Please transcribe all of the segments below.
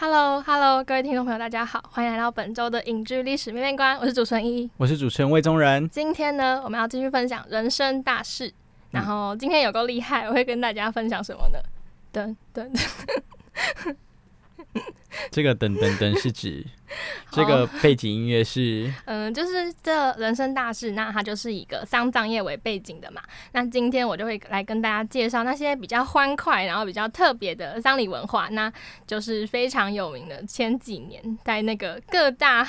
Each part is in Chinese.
Hello，Hello，各位听众朋友，大家好，欢迎来到本周的影剧历史面面观，我是主持人一，我是主持人魏宗仁。今天呢，我们要继续分享人生大事，然后今天有够厉害，我会跟大家分享什么呢？噔噔。这个噔噔噔是指 这个背景音乐是嗯，就是这人生大事，那它就是一个丧葬业为背景的嘛。那今天我就会来跟大家介绍那些比较欢快，然后比较特别的丧礼文化，那就是非常有名的前几年在那个各大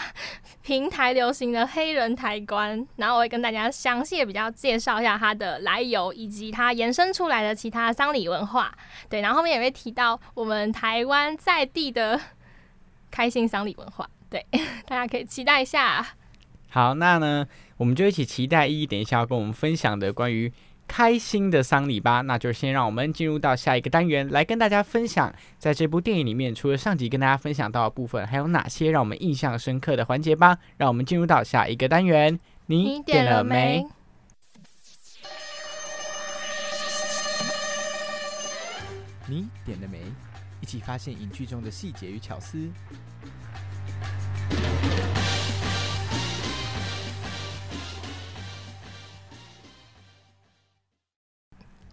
平台流行的黑人抬棺，然后我会跟大家详细的比较介绍一下它的来由，以及它延伸出来的其他丧礼文化。对，然后后面也会提到我们台湾在地的。开心丧礼文化，对，大家可以期待一下。好，那呢，我们就一起期待一等一下要跟我们分享的关于开心的丧礼吧。那就先让我们进入到下一个单元，来跟大家分享，在这部电影里面，除了上集跟大家分享到的部分，还有哪些让我们印象深刻的环节吧。让我们进入到下一个单元，你点了没？你点了没？一起发现影剧中的细节与巧思。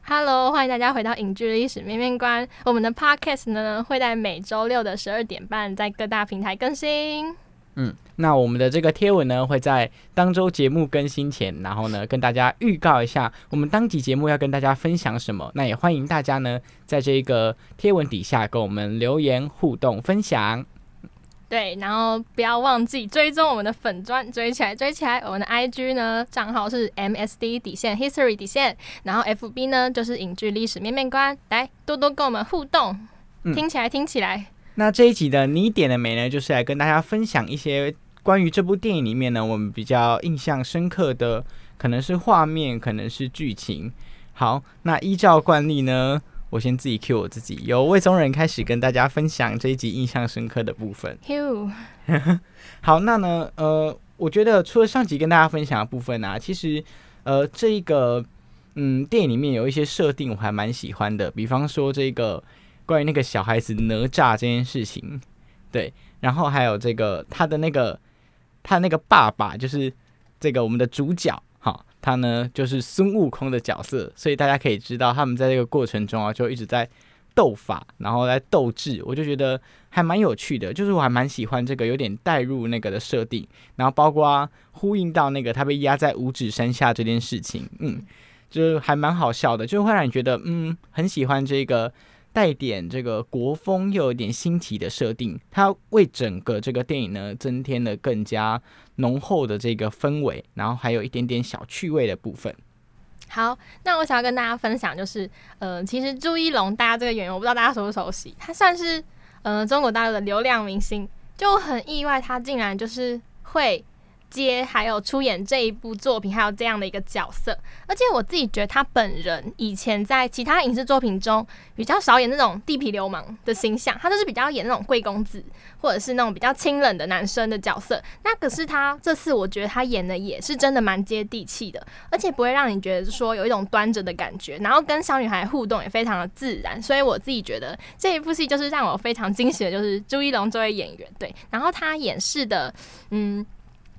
Hello，欢迎大家回到影剧历史面面观。我们的 Podcast 呢会在每周六的十二点半在各大平台更新。嗯，那我们的这个贴文呢，会在当周节目更新前，然后呢，跟大家预告一下我们当集节目要跟大家分享什么。那也欢迎大家呢，在这个贴文底下跟我们留言互动分享。对，然后不要忘记追踪我们的粉砖，追起来，追起来。我们的 IG 呢账号是 MSD 底线 History 底线，然后 FB 呢就是影剧历史面面观，来多多跟我们互动，听起来，听起来。那这一集的你点了没呢？就是来跟大家分享一些关于这部电影里面呢，我们比较印象深刻的，可能是画面，可能是剧情。好，那依照惯例呢，我先自己 Q 我自己，由魏宗仁开始跟大家分享这一集印象深刻的部分。Q，好，那呢，呃，我觉得除了上集跟大家分享的部分啊，其实，呃，这一个，嗯，电影里面有一些设定我还蛮喜欢的，比方说这个。关于那个小孩子哪吒这件事情，对，然后还有这个他的那个他那个爸爸，就是这个我们的主角，哈，他呢就是孙悟空的角色，所以大家可以知道他们在这个过程中啊，就一直在斗法，然后来斗智，我就觉得还蛮有趣的，就是我还蛮喜欢这个有点带入那个的设定，然后包括呼应到那个他被压在五指山下这件事情，嗯，就是还蛮好笑的，就会让你觉得嗯很喜欢这个。带点这个国风又有点新奇的设定，它为整个这个电影呢增添了更加浓厚的这个氛围，然后还有一点点小趣味的部分。好，那我想要跟大家分享，就是呃，其实朱一龙大家这个演员，我不知道大家熟不熟悉，他算是呃中国大陆的流量明星，就很意外，他竟然就是会。接还有出演这一部作品，还有这样的一个角色，而且我自己觉得他本人以前在其他影视作品中比较少演那种地痞流氓的形象，他都是比较演那种贵公子或者是那种比较清冷的男生的角色。那可是他这次我觉得他演的也是真的蛮接地气的，而且不会让你觉得说有一种端着的感觉，然后跟小女孩互动也非常的自然。所以我自己觉得这一部戏就是让我非常惊喜的，就是朱一龙这位演员对，然后他演示的嗯。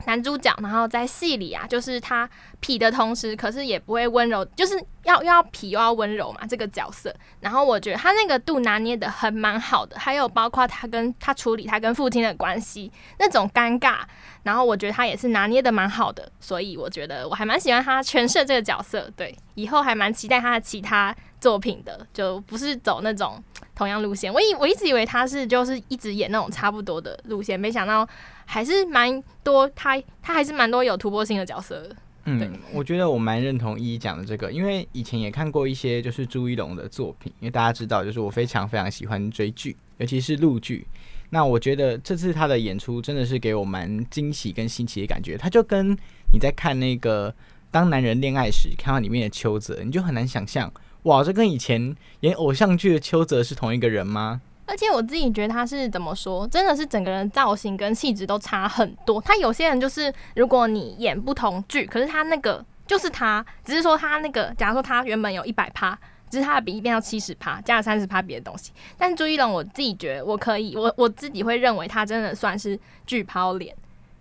男主角，然后在戏里啊，就是他痞的同时，可是也不会温柔，就是要要痞又要温柔嘛，这个角色。然后我觉得他那个度拿捏的很蛮好的，还有包括他跟他处理他跟父亲的关系那种尴尬，然后我觉得他也是拿捏的蛮好的，所以我觉得我还蛮喜欢他诠释这个角色。对，以后还蛮期待他的其他作品的，就不是走那种同样路线。我以我一直以为他是就是一直演那种差不多的路线，没想到。还是蛮多，他他还是蛮多有突破性的角色。嗯，我觉得我蛮认同一一讲的这个，因为以前也看过一些就是朱一龙的作品，因为大家知道，就是我非常非常喜欢追剧，尤其是陆剧。那我觉得这次他的演出真的是给我蛮惊喜跟新奇的感觉。他就跟你在看那个《当男人恋爱时》看到里面的邱泽，你就很难想象，哇，这跟以前演偶像剧的邱泽是同一个人吗？而且我自己觉得他是怎么说，真的是整个人造型跟气质都差很多。他有些人就是，如果你演不同剧，可是他那个就是他，只是说他那个，假如说他原本有一百趴，只是他的比例变到七十趴，加了三十趴别的东西。但朱一龙，我自己觉得我可以，我我自己会认为他真的算是巨抛脸。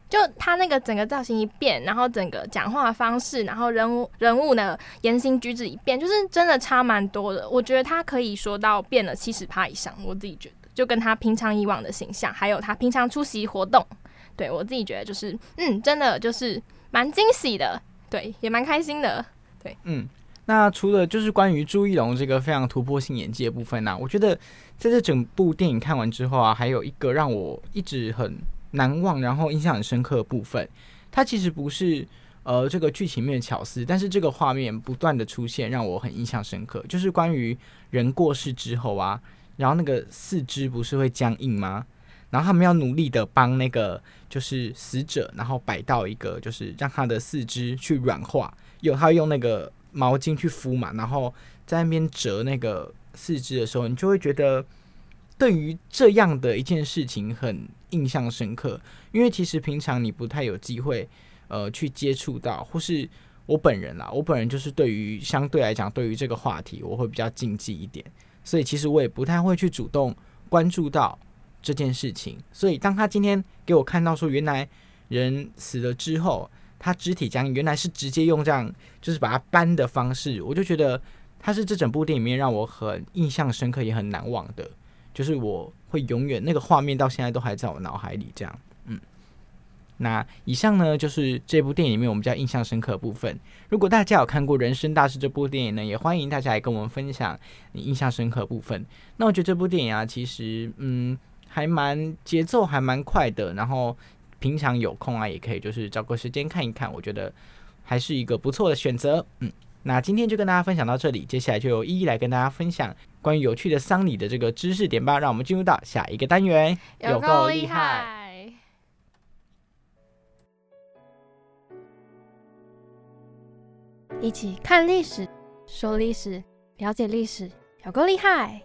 就他那个整个造型一变，然后整个讲话方式，然后人物人物的言行举止一变，就是真的差蛮多的。我觉得他可以说到变了七十趴以上，我自己觉得，就跟他平常以往的形象，还有他平常出席活动，对我自己觉得就是，嗯，真的就是蛮惊喜的，对，也蛮开心的，对，嗯。那除了就是关于朱一龙这个非常突破性演技的部分呢，我觉得在这整部电影看完之后啊，还有一个让我一直很。难忘，然后印象很深刻的部分，它其实不是呃这个剧情面的巧思，但是这个画面不断的出现让我很印象深刻，就是关于人过世之后啊，然后那个四肢不是会僵硬吗？然后他们要努力的帮那个就是死者，然后摆到一个就是让他的四肢去软化，有他用那个毛巾去敷嘛，然后在那边折那个四肢的时候，你就会觉得。对于这样的一件事情很印象深刻，因为其实平常你不太有机会，呃，去接触到，或是我本人啦，我本人就是对于相对来讲，对于这个话题我会比较禁忌一点，所以其实我也不太会去主动关注到这件事情。所以当他今天给我看到说，原来人死了之后，他肢体僵硬，原来是直接用这样就是把它搬的方式，我就觉得他是这整部电影里面让我很印象深刻也很难忘的。就是我会永远那个画面到现在都还在我脑海里，这样，嗯。那以上呢就是这部电影里面我们比较印象深刻的部分。如果大家有看过《人生大事》这部电影呢，也欢迎大家来跟我们分享你印象深刻部分。那我觉得这部电影啊，其实嗯还蛮节奏还蛮快的，然后平常有空啊也可以就是找个时间看一看，我觉得还是一个不错的选择，嗯。那今天就跟大家分享到这里，接下来就由一一来跟大家分享关于有趣的丧礼的这个知识点吧。让我们进入到下一个单元，有够厉害！一起看历史，说历史，了解历史，有够厉害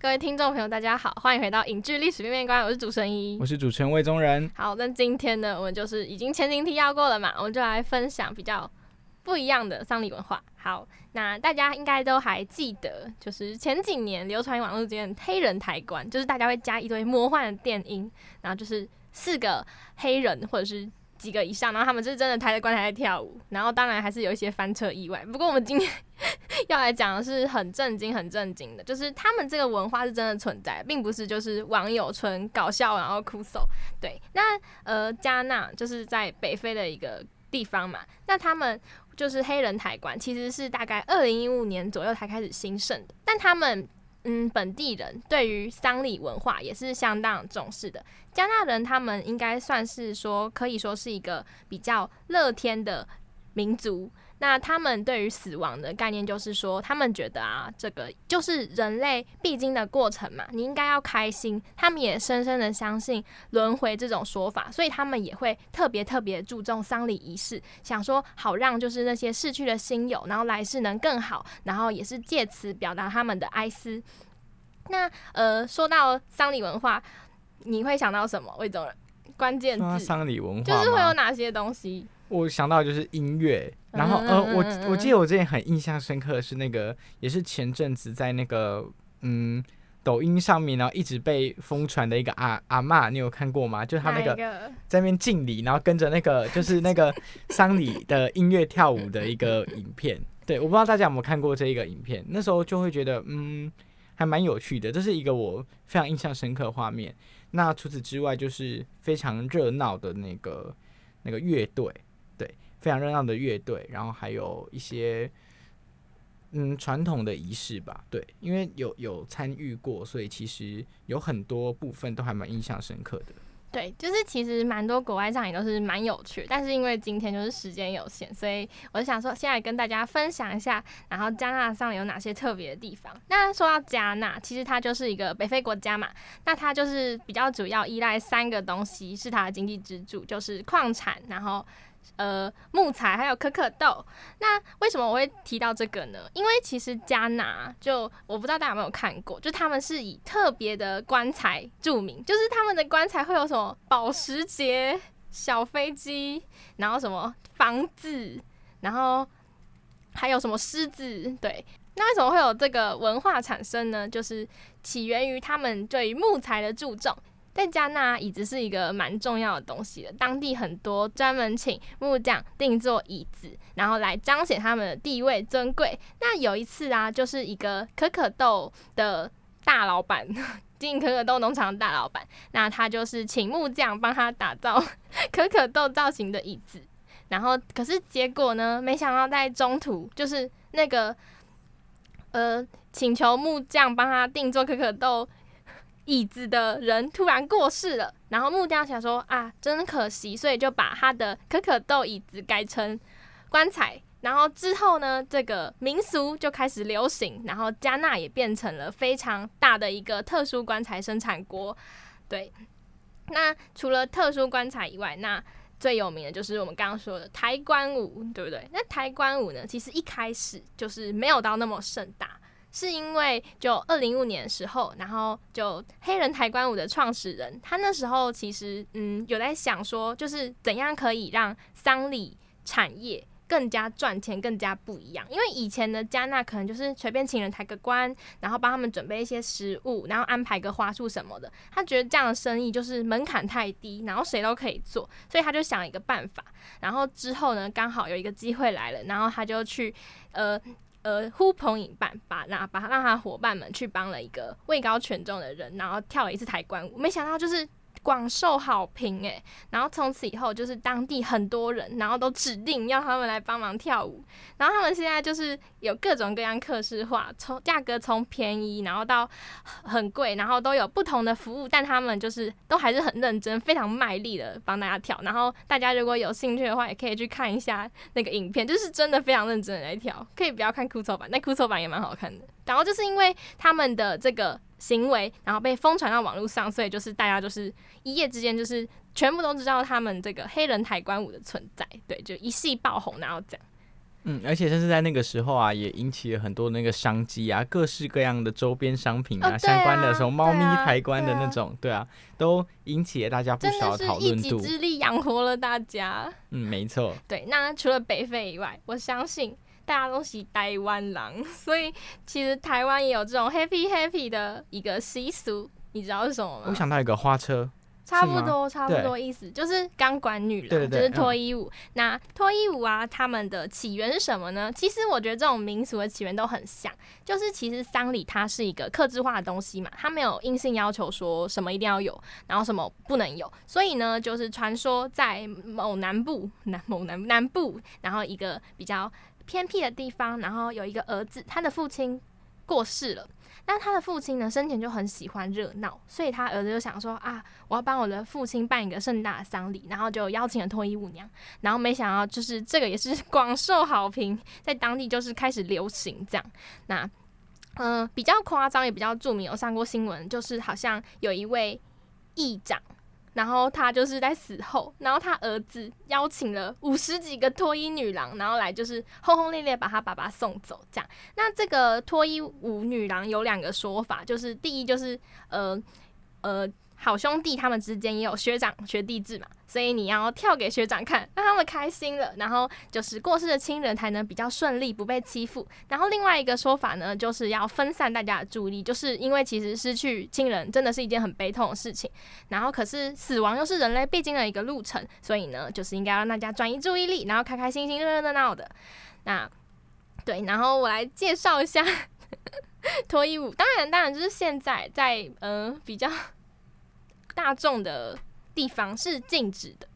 各位听众朋友，大家好，欢迎回到影剧历史面面观，我是主持人一，我是主持人魏宗仁。好，那今天呢，我们就是已经前情提要过了嘛，我们就来分享比较不一样的丧礼文化。好，那大家应该都还记得，就是前几年流传网络间黑人抬棺，就是大家会加一堆魔幻的电音，然后就是四个黑人或者是。几个以上，然后他们就是真的抬着棺材在跳舞，然后当然还是有一些翻车意外。不过我们今天要来讲的是很震惊、很震惊的，就是他们这个文化是真的存在，并不是就是网友纯搞笑然后哭手。对，那呃加纳就是在北非的一个地方嘛，那他们就是黑人抬棺，其实是大概二零一五年左右才开始兴盛的，但他们。嗯，本地人对于丧礼文化也是相当重视的。加纳人他们应该算是说，可以说是一个比较乐天的民族。那他们对于死亡的概念，就是说，他们觉得啊，这个就是人类必经的过程嘛，你应该要开心。他们也深深的相信轮回这种说法，所以他们也会特别特别注重丧礼仪式，想说好让就是那些逝去的亲友，然后来世能更好，然后也是借此表达他们的哀思。那呃，说到丧礼文化，你会想到什么？魏总，关键字丧礼文化就是会有哪些东西？我想到就是音乐，然后嗯呃，我我记得我之前很印象深刻的是那个，也是前阵子在那个嗯抖音上面，然后一直被疯传的一个阿阿嬷，你有看过吗？就是他那个在那边敬礼，然后跟着那个就是那个 丧礼的音乐跳舞的一个影片。对，我不知道大家有没有看过这一个影片，那时候就会觉得嗯还蛮有趣的，这是一个我非常印象深刻的画面。那除此之外，就是非常热闹的那个那个乐队，对，非常热闹的乐队，然后还有一些嗯传统的仪式吧，对，因为有有参与过，所以其实有很多部分都还蛮印象深刻的。对，就是其实蛮多国外上也都是蛮有趣，但是因为今天就是时间有限，所以我想说，现在跟大家分享一下，然后加纳上有哪些特别的地方。那说到加纳，其实它就是一个北非国家嘛，那它就是比较主要依赖三个东西是它的经济支柱，就是矿产，然后。呃，木材还有可可豆。那为什么我会提到这个呢？因为其实加纳就我不知道大家有没有看过，就他们是以特别的棺材著名，就是他们的棺材会有什么保时捷、小飞机，然后什么房子，然后还有什么狮子。对，那为什么会有这个文化产生呢？就是起源于他们对于木材的注重。在加纳，椅子是一个蛮重要的东西的。当地很多专门请木匠定做椅子，然后来彰显他们的地位尊贵。那有一次啊，就是一个可可豆的大老板，经营可可豆农场的大老板，那他就是请木匠帮他打造可可豆造型的椅子。然后，可是结果呢？没想到在中途，就是那个呃，请求木匠帮他定做可可豆。椅子的人突然过世了，然后木匠想说啊，真可惜，所以就把他的可可豆椅子改成棺材。然后之后呢，这个民俗就开始流行，然后加纳也变成了非常大的一个特殊棺材生产国。对，那除了特殊棺材以外，那最有名的就是我们刚刚说的抬棺舞，对不对？那抬棺舞呢，其实一开始就是没有到那么盛大。是因为就二零一五年的时候，然后就黑人抬棺舞的创始人，他那时候其实嗯有在想说，就是怎样可以让丧礼产业更加赚钱、更加不一样。因为以前的加纳可能就是随便请人抬个棺，然后帮他们准备一些食物，然后安排个花束什么的。他觉得这样的生意就是门槛太低，然后谁都可以做，所以他就想了一个办法。然后之后呢，刚好有一个机会来了，然后他就去呃。呃，呼朋引伴，把那把让他伙伴们去帮了一个位高权重的人，然后跳了一次抬棺舞，没想到就是广受好评诶。然后从此以后，就是当地很多人，然后都指定要他们来帮忙跳舞。然后他们现在就是有各种各样客制化，从价格从便宜，然后到很贵，然后都有不同的服务，但他们就是都还是很认真，非常卖力的帮大家跳。然后大家如果有兴趣的话，也可以去看一下那个影片，就是真的非常认真的来跳。可以不要看酷丑版，那酷丑版也蛮好看的。然后就是因为他们的这个行为，然后被疯传到网络上，所以就是大家就是一夜之间就是全部都知道他们这个黑人抬棺舞的存在，对，就一系爆红，然后这样。嗯，而且甚至在那个时候啊，也引起了很多那个商机啊，各式各样的周边商品啊，哦啊相关的什么猫咪抬棺的那种，对啊，都引起了大家不少讨论度。己之力养活了大家。嗯，没错。对，那除了北非以外，我相信大家都喜台湾狼，所以其实台湾也有这种 happy happy 的一个习俗，你知道是什么吗？我想到一个花车，差不多，差不多意思就是钢管女郎，就是脱衣舞。那脱衣舞啊，他们的起源是什么呢？其实我觉得这种民俗的起源都很像，就是其实丧礼它是一个克制化的东西嘛，它没有硬性要求说什么一定要有，然后什么不能有。所以呢，就是传说在某南部、南某南南部，然后一个比较偏僻的地方，然后有一个儿子，他的父亲过世了。那他的父亲呢，生前就很喜欢热闹，所以他儿子就想说啊，我要帮我的父亲办一个盛大的丧礼，然后就邀请了脱衣舞娘，然后没想到就是这个也是 广受好评，在当地就是开始流行这样。那嗯、比较夸张也比较著名，有上过新闻，就是好像有一位议长。然后他就是在死后，然后他儿子邀请了五十几个脱衣女郎，然后来就是轰轰烈烈把他爸爸送走，这样。那这个脱衣舞女郎有两个说法，就是第一就是呃呃好兄弟他们之间也有学长学弟制嘛，所以你要跳给学长看，让他们开心了，然后就是过世的亲人才能比较顺利，不被欺负。然后另外一个说法呢，就是要分散大家的注意力，就是因为其实失去亲人真的是一件很悲痛的事情。然后可是死亡又是人类必经的一个路程，所以呢，就是应该让大家转移注意力，然后开开心心、热热闹闹的。那对，然后我来介绍一下 脱衣舞。当然，当然就是现在在呃比较。大众的地方是禁止的，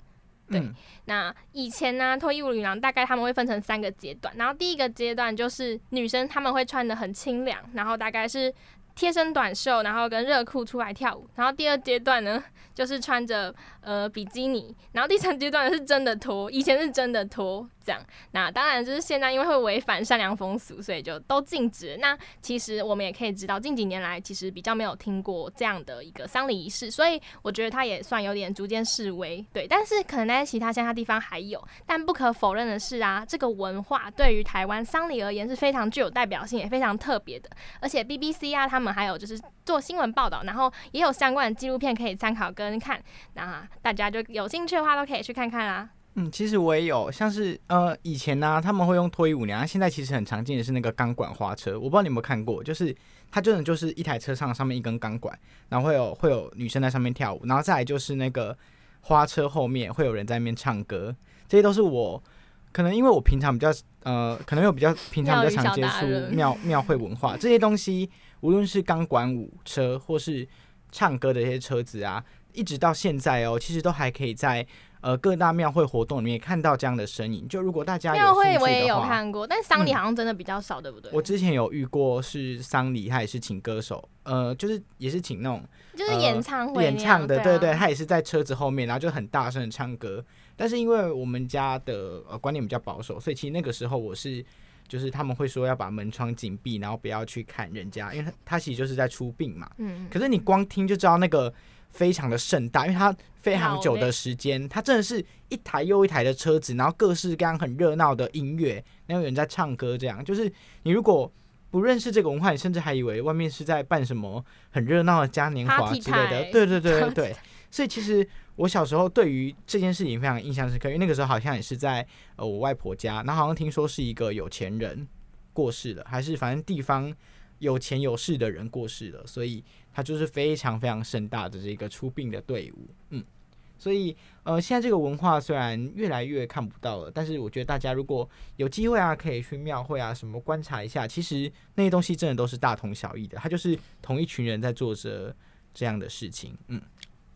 对。那以前呢，脱衣舞女郎大概他们会分成三个阶段，然后第一个阶段就是女生他们会穿的很清凉，然后大概是贴身短袖，然后跟热裤出来跳舞。然后第二阶段呢，就是穿着呃比基尼，然后第三阶段是真的脱，以前是真的脱。这样，那当然就是现在，因为会违反善良风俗，所以就都禁止。那其实我们也可以知道，近几年来其实比较没有听过这样的一个丧礼仪式，所以我觉得它也算有点逐渐式微。对，但是可能在其他乡下地方还有，但不可否认的是啊，这个文化对于台湾丧礼而言是非常具有代表性，也非常特别的。而且 BBC 啊，他们还有就是做新闻报道，然后也有相关的纪录片可以参考跟看。那大家就有兴趣的话，都可以去看看啦。嗯，其实我也有，像是呃以前呢，他们会用脱衣舞娘，现在其实很常见的是那个钢管花车，我不知道你有没有看过，就是它真的就是一台车上上面一根钢管，然后会有会有女生在上面跳舞，然后再来就是那个花车后面会有人在那边唱歌，这些都是我可能因为我平常比较呃，可能有比较平常比较常接触庙庙会文化这些东西，无论是钢管舞车或是唱歌的一些车子啊，一直到现在哦，其实都还可以在。呃，各大庙会活动里面看到这样的身影，就如果大家庙会我也有看过，但丧礼好像真的比较少，对不对？我之前有遇过是丧礼，他也是请歌手，呃，就是也是请那种就是演唱会演唱的，对对，他也是在车子后面，然后就很大声的唱歌。但是因为我们家的呃观念比较保守，所以其实那个时候我是就是他们会说要把门窗紧闭，然后不要去看人家，因为他他其实就是在出殡嘛。嗯。可是你光听就知道那个。非常的盛大，因为它非常久的时间，它真的是一台又一台的车子，然后各式各样很热闹的音乐，然后有人在唱歌，这样就是你如果不认识这个文化，你甚至还以为外面是在办什么很热闹的嘉年华之类的。对对对对对。所以其实我小时候对于这件事情非常印象深刻，因为那个时候好像也是在呃我外婆家，然后好像听说是一个有钱人过世了，还是反正地方有钱有势的人过世了，所以。他就是非常非常盛大的这个出殡的队伍，嗯，所以呃，现在这个文化虽然越来越看不到了，但是我觉得大家如果有机会啊，可以去庙会啊什么观察一下，其实那些东西真的都是大同小异的，它就是同一群人在做着这样的事情，嗯。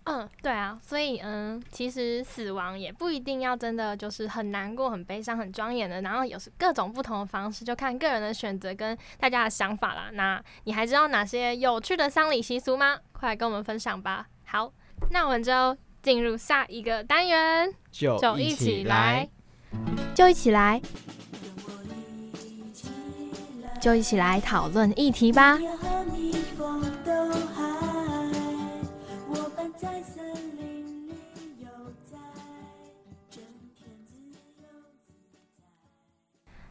嗯，对啊，所以嗯，其实死亡也不一定要真的就是很难过、很悲伤、很庄严的，然后有各种不同的方式，就看个人的选择跟大家的想法啦。那你还知道哪些有趣的丧礼习俗吗？快来跟我们分享吧。好，那我们就进入下一个单元，就一起来，就一起来，就一起来讨论议题吧。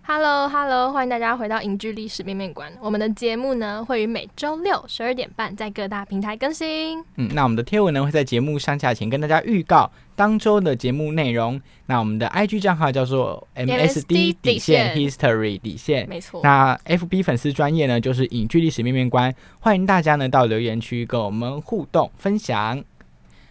Hello，Hello，欢迎大家回到影剧历史面面馆。我们的节目呢，会于每周六十二点半在各大平台更新。嗯，那我们的贴文呢，会在节目上架前跟大家预告当周的节目内容。那我们的 IG 账号叫做 MSD 底线 History 底线，没错。那 FB 粉丝专业呢，就是影剧历史面面观，欢迎大家呢到留言区跟我们互动分享。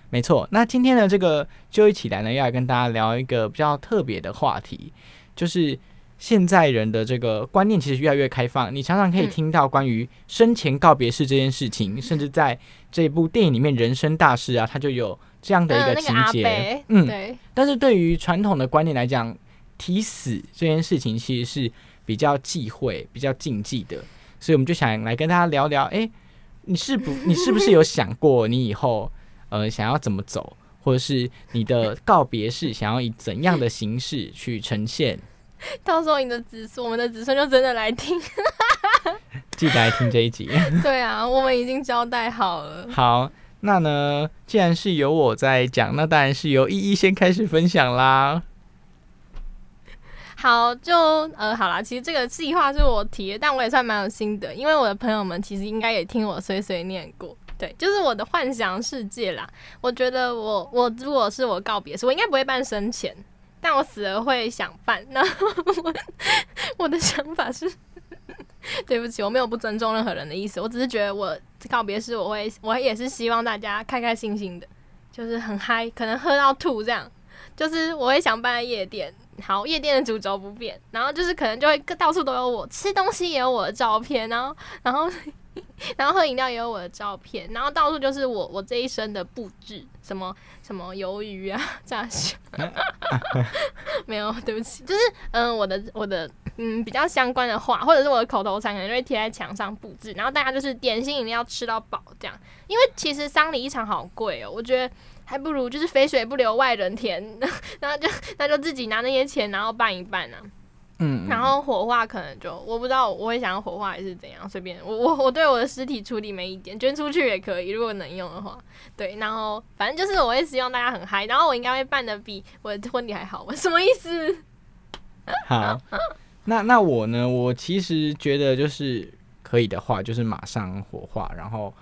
没错，那今天的这个就一起来呢，要来跟大家聊一个比较特别的话题，就是。现在人的这个观念其实越来越开放，你常常可以听到关于生前告别式这件事情，甚至在这部电影里面，人生大事啊，它就有这样的一个情节。嗯，对。但是对于传统的观念来讲，提死这件事情其实是比较忌讳、比较禁忌的，所以我们就想来跟大家聊聊，哎，你是不，你是不是有想过你以后呃想要怎么走，或者是你的告别式想要以怎样的形式去呈现？到时候你的子孙，我们的子孙就真的来听，记得来听这一集。对啊，我们已经交代好了。好，那呢，既然是由我在讲，那当然是由依依先开始分享啦。好，就呃，好啦，其实这个计划是我提的，但我也算蛮有心得，因为我的朋友们其实应该也听我碎碎念过。对，就是我的幻想世界啦。我觉得我我如果是我告别式，我应该不会办生前，但我死了会想办。那我 我的想法是，对不起，我没有不尊重任何人的意思，我只是觉得我告别式我会我也是希望大家开开心心的，就是很嗨，可能喝到吐这样。就是我会想办夜店，好，夜店的主轴不变，然后就是可能就会到处都有我吃东西也有我的照片，然后然后 然后喝饮料也有我的照片，然后到处就是我我这一生的布置，什么什么鱿鱼啊炸虾，没有，对不起，就是嗯我的我的嗯比较相关的话，或者是我的口头禅，可能就会贴在墙上布置，然后大家就是点心饮料吃到饱这样，因为其实丧礼一场好贵哦，我觉得。还不如就是肥水不流外人田，然后就那就自己拿那些钱，然后办一办啊。嗯，然后火化可能就我不知道，我会想要火化还是怎样，随便我我我对我的尸体处理没意见，捐出去也可以，如果能用的话。对，然后反正就是我会希望大家很嗨，然后我应该会办的比我的婚礼还好。什么意思？好，那 那我呢？我其实觉得就是可以的话，就是马上火化，然后。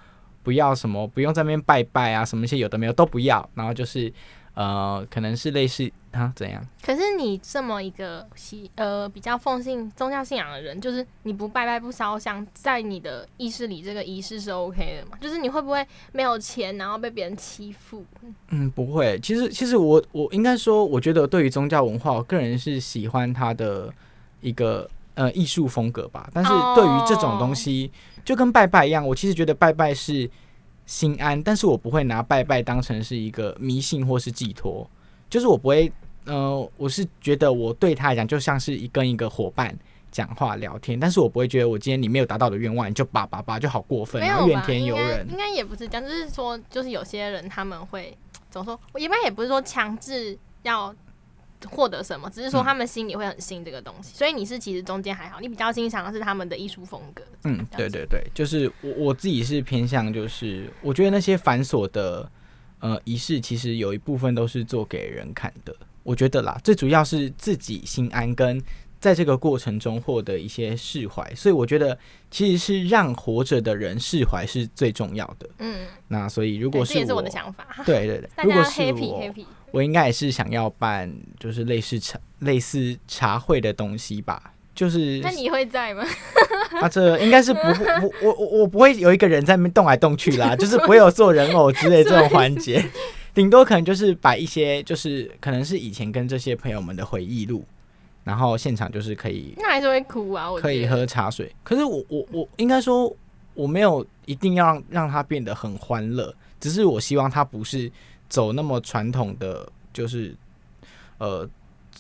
不要什么，不用在那边拜拜啊，什么一些有的没有都不要。然后就是，呃，可能是类似啊怎样？可是你这么一个喜呃比较奉信宗教信仰的人，就是你不拜拜不烧香，在你的意识里这个仪式是 OK 的嘛？就是你会不会没有钱，然后被别人欺负？嗯，不会。其实其实我我应该说，我觉得对于宗教文化，我个人是喜欢它的一个呃艺术风格吧。但是对于这种东西。就跟拜拜一样，我其实觉得拜拜是心安，但是我不会拿拜拜当成是一个迷信或是寄托，就是我不会，呃，我是觉得我对他来讲就像是一跟一个伙伴讲话聊天，但是我不会觉得我今天你没有达到的愿望你就叭叭叭就好过分，然后怨天尤人，应该也不是这样，就是说，就是有些人他们会怎么说，我一般也不是说强制要。获得什么？只是说他们心里会很信这个东西，所以你是其实中间还好，你比较欣赏的是他们的艺术风格。嗯，对对对，就是我我自己是偏向，就是我觉得那些繁琐的呃仪式，其实有一部分都是做给人看的。我觉得啦，最主要是自己心安，跟在这个过程中获得一些释怀。所以我觉得其实是让活着的人释怀是最重要的。嗯，那所以如果是我的想法，对对对，如果是我。我应该也是想要办，就是类似茶类似茶会的东西吧。就是那你会在吗？啊，这应该是不不我我我不会有一个人在那边动来动去啦，就是不会有做人偶之类这种环节，顶多可能就是摆一些，就是可能是以前跟这些朋友们的回忆录，然后现场就是可以，那还是会哭啊，可以喝茶水。可是我我我应该说我没有一定要让让它变得很欢乐，只是我希望它不是。走那么传统的，就是呃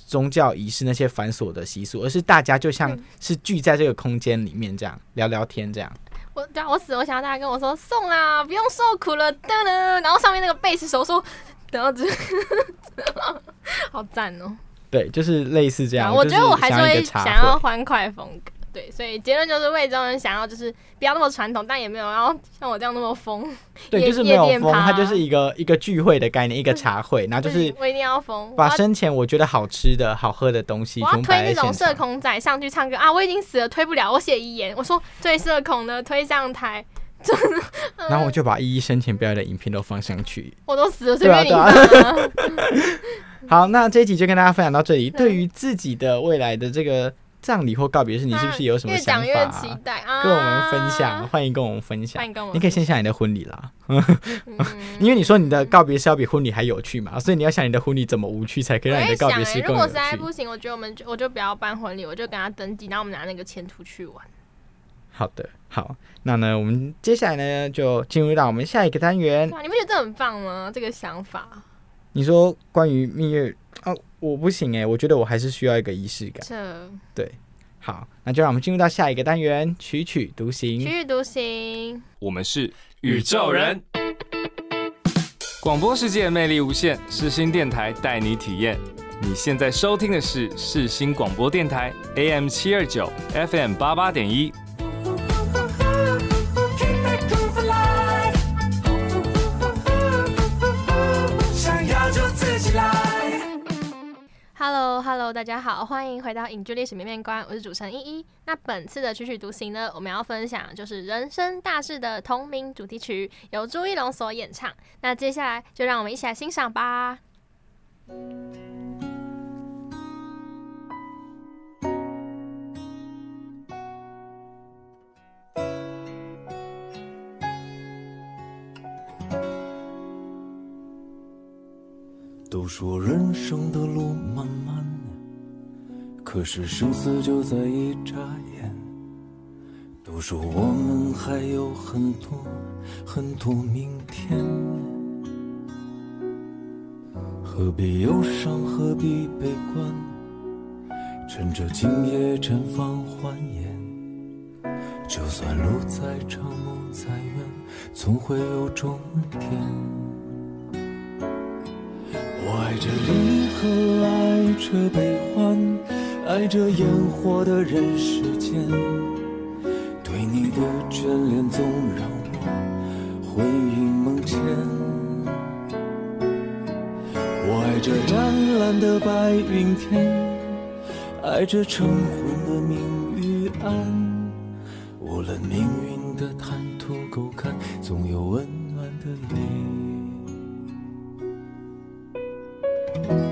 宗教仪式那些繁琐的习俗，而是大家就像是聚在这个空间里面这样聊聊天这样。我对啊，我死，我想要大家跟我说送啦，不用受苦了，噔噔。然后上面那个贝斯手说，然后这，好赞哦。对，就是类似这样。我觉得我还是会想要欢快风格。对，所以结论就是魏忠人想要就是不要那么传统，但也没有要像我这样那么疯。对，就是没有疯，它就是一个一个聚会的概念，一个茶会，然后就是 我一定要疯，把生前我觉得好吃的好喝的东西，我要推那种社恐仔上去唱歌啊！我已经死了，推不了，我写遗言，我说最社恐的推上台，然后我就把依依生前表演的影片都放上去。我都死了，随便你。好，那这一集就跟大家分享到这里。对于自己的未来的这个。葬礼或告别式，你是不是有什么想法？跟我们分享，欢迎跟我们分享。你可以先想你的婚礼啦，因为你说你的告别式要比婚礼还有趣嘛，所以你要想你的婚礼怎么无趣，才可以让你的告别式更有趣。如果实在不行，我觉得我们就我就不要办婚礼，我就跟他登记，然后我们拿那个钱出去玩。好的，好，那呢，我们接下来呢就进入到我们下一个单元。哇，你不觉得这很棒吗？这个想法？你说关于蜜月？哦，我不行哎，我觉得我还是需要一个仪式感。这对，好，那就让我们进入到下一个单元——曲曲独行。曲曲独行，我们是宇宙人。广播世界魅力无限，世新电台带你体验。你现在收听的是世新广播电台，AM 七二九，FM 八八点一。Hello，Hello，大家好，欢迎回到影剧历史面面观，我是主持人依依。那本次的曲曲独行呢，我们要分享就是《人生大事》的同名主题曲，由朱一龙所演唱。那接下来就让我们一起来欣赏吧。都说人生的路漫漫，可是生死就在一眨眼。都说我们还有很多很多明天，何必忧伤，何必悲观？趁着今夜绽放欢颜，就算路再长梦再远，总会有终点。爱着离合，爱着悲欢，爱着烟火的人世间。对你的眷恋总让我魂萦梦牵。我爱着湛蓝的白云天，爱着晨昏的明与暗。无论命运的坦途沟坎，总有温暖的夜。都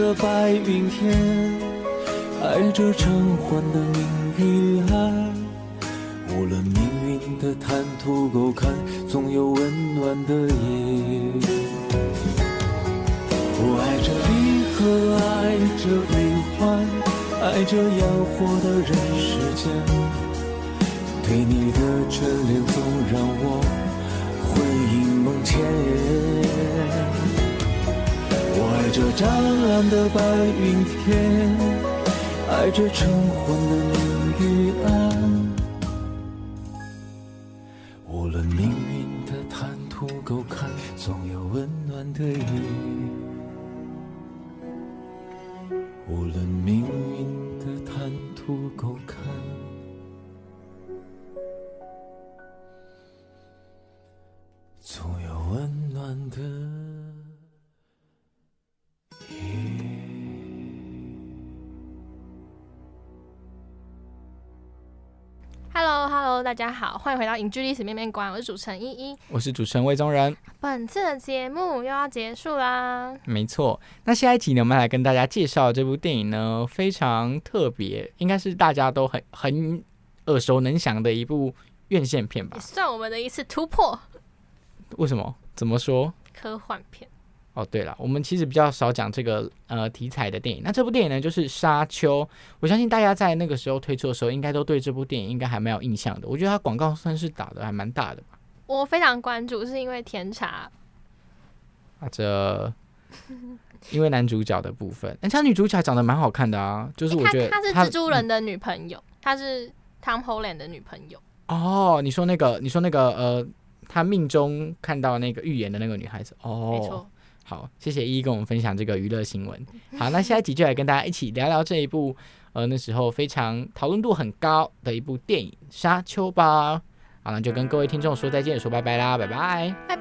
的白云天，爱着晨昏的明与暗。无论命运的坦途沟坎，总有温暖的夜。我爱着离合，爱着悲欢，爱着烟火的人世间。对你的眷恋总让我魂萦梦牵。我爱着湛蓝的白云天，爱着晨昏的明与暗。无论命运的坦途沟坎，总有温暖的夜。无论命运的坦途沟坎，Hello 大家好，欢迎回到影剧历史面面观，我是主持人依依。我是主持人魏宗仁。本次的节目又要结束啦，没错，那下一集呢，我们来跟大家介绍这部电影呢，非常特别，应该是大家都很很耳熟能详的一部院线片吧也？算我们的一次突破，为什么？怎么说？科幻片。哦，对了，我们其实比较少讲这个呃题材的电影。那这部电影呢，就是《沙丘》。我相信大家在那个时候推出的时候，应该都对这部电影应该还蛮有印象的。我觉得它广告算是打的还蛮大的吧。我非常关注，是因为甜茶啊，这因为男主角的部分，而且他女主角长得蛮好看的啊，就是我觉得她是蜘蛛人的女朋友，她是 Tom Holland 的女朋友。哦，你说那个，你说那个呃，他命中看到那个预言的那个女孩子哦，没错，好，谢谢依依跟我们分享这个娱乐新闻。好，那下一集就来跟大家一起聊聊这一部呃那时候非常讨论度很高的一部电影《沙丘》吧。好，那就跟各位听众说再见，说拜拜啦，拜拜。拜拜。